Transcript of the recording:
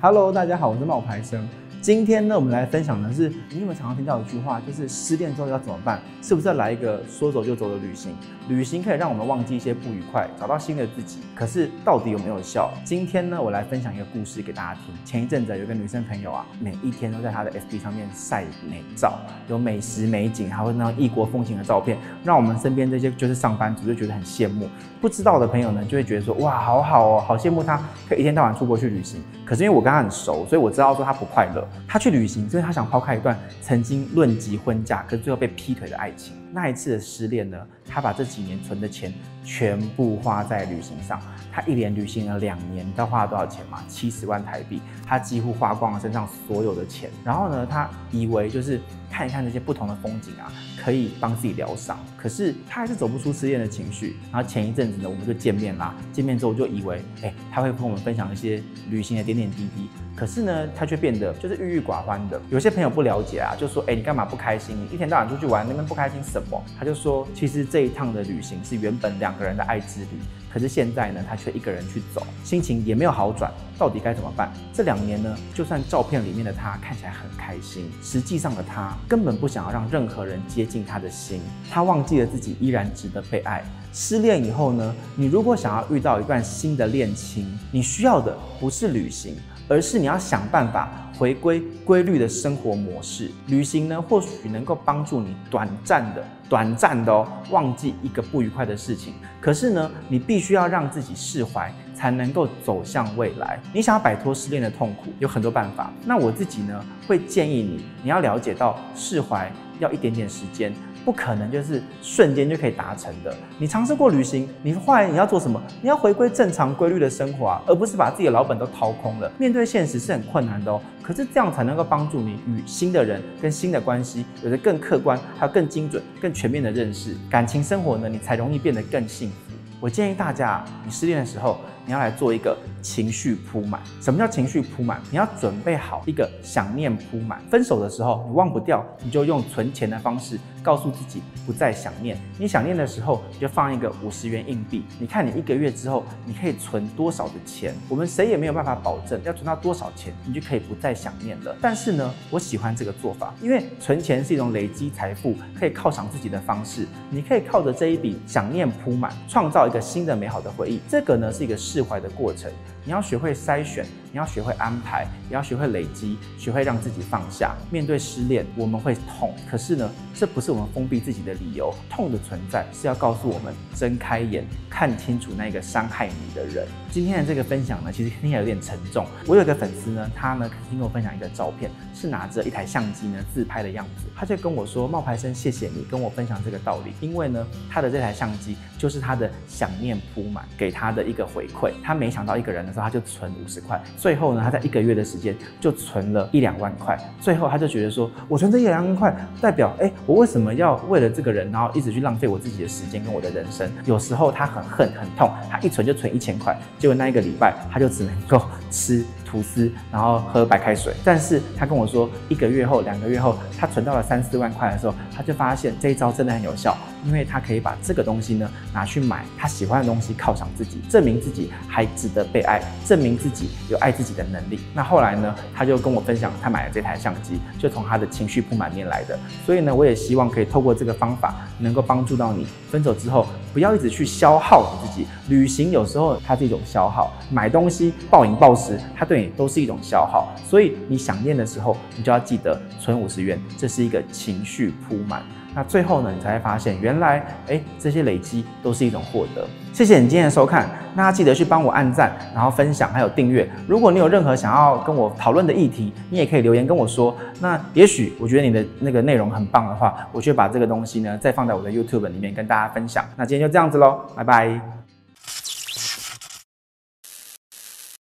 Hello，大家好，我是冒牌生。今天呢，我们来分享的是，你有没有常常听到一句话，就是失恋之后要怎么办？是不是要来一个说走就走的旅行？旅行可以让我们忘记一些不愉快，找到新的自己。可是到底有没有效？今天呢，我来分享一个故事给大家听。前一阵子有个女生朋友啊，每一天都在她的 FB 上面晒美照，有美食美景，还有那种异国风情的照片，让我们身边这些就是上班族就觉得很羡慕。不知道的朋友呢，就会觉得说，哇，好好哦，好羡慕她，可以一天到晚出国去旅行。可是因为我跟她很熟，所以我知道说她不快乐。他去旅行，就是他想抛开一段曾经论及婚嫁，可是最后被劈腿的爱情。那一次的失恋呢，他把这几年存的钱全部花在旅行上。他一连旅行了两年，你知道花了多少钱吗？七十万台币。他几乎花光了身上所有的钱。然后呢，他以为就是看一看这些不同的风景啊，可以帮自己疗伤。可是他还是走不出失恋的情绪。然后前一阵子呢，我们就见面啦。见面之后，就以为，哎，他会跟我们分享一些旅行的点点滴滴。可是呢，他却变得就是郁郁寡欢的。有些朋友不了解啊，就说，哎，你干嘛不开心？你一天到晚出去玩，那边不开心什什么？他就说，其实这一趟的旅行是原本两个人的爱之旅。可是现在呢，他却一个人去走，心情也没有好转，到底该怎么办？这两年呢，就算照片里面的他看起来很开心，实际上的他根本不想要让任何人接近他的心，他忘记了自己依然值得被爱。失恋以后呢，你如果想要遇到一段新的恋情，你需要的不是旅行，而是你要想办法回归规律的生活模式。旅行呢，或许能够帮助你短暂的、短暂的哦，忘记一个不愉快的事情。可是呢，你必须要让自己释怀，才能够走向未来。你想要摆脱失恋的痛苦，有很多办法。那我自己呢，会建议你，你要了解到释怀要一点点时间。不可能就是瞬间就可以达成的。你尝试过旅行，你后来你要做什么？你要回归正常规律的生活啊，而不是把自己的老本都掏空了。面对现实是很困难的哦，可是这样才能够帮助你与新的人跟新的关系有着更客观、还有更精准、更全面的认识。感情生活呢，你才容易变得更幸福。我建议大家，你失恋的时候，你要来做一个情绪铺满。什么叫情绪铺满？你要准备好一个想念铺满。分手的时候，你忘不掉，你就用存钱的方式告诉自己不再想念。你想念的时候，你就放一个五十元硬币。你看你一个月之后，你可以存多少的钱？我们谁也没有办法保证要存到多少钱，你就可以不再想念了。但是呢，我喜欢这个做法，因为存钱是一种累积财富、可以犒赏自己的方式。你可以靠着这一笔想念铺满，创造一个新的美好的回忆。这个呢，是一个释怀的过程。你要学会筛选，你要学会安排，也要学会累积，学会让自己放下。面对失恋，我们会痛，可是呢，这不是我们封闭自己的理由。痛的存在是要告诉我们睁开眼，看清楚那个伤害你的人。今天的这个分享呢，其实听起来有点沉重。我有一个粉丝呢，他呢曾经跟我分享一个照片，是拿着一台相机呢自拍的样子。他就跟我说：“冒牌生，谢谢你跟我分享这个道理，因为呢，他的这台相机就是他的想念铺满给他的一个回馈。他没想到一个人的时候，他就存五十块，最后呢，他在一个月的时间就存了一两万块。最后他就觉得说，我存这一两万块，代表哎，我为什么要为了这个人，然后一直去浪费我自己的时间跟我的人生？有时候他很恨很痛，他一存就存一千块，结果那一个礼拜他就只能够吃。”吐司，然后喝白开水。但是他跟我说，一个月后、两个月后，他存到了三四万块的时候，他就发现这一招真的很有效，因为他可以把这个东西呢拿去买他喜欢的东西，犒赏自己，证明自己还值得被爱，证明自己有爱自己的能力。那后来呢，他就跟我分享，他买了这台相机，就从他的情绪扑满面来的。所以呢，我也希望可以透过这个方法，能够帮助到你。分手之后，不要一直去消耗你自己。旅行有时候它是一种消耗，买东西暴饮暴食，它对都是一种消耗。所以你想念的时候，你就要记得存五十元，这是一个情绪铺满。那最后呢，你才会发现，原来哎，这些累积都是一种获得。谢谢你今天的收看，那记得去帮我按赞，然后分享，还有订阅。如果你有任何想要跟我讨论的议题，你也可以留言跟我说。那也许我觉得你的那个内容很棒的话，我就把这个东西呢再放在我的 YouTube 里面跟大家分享。那今天就这样子喽，拜拜。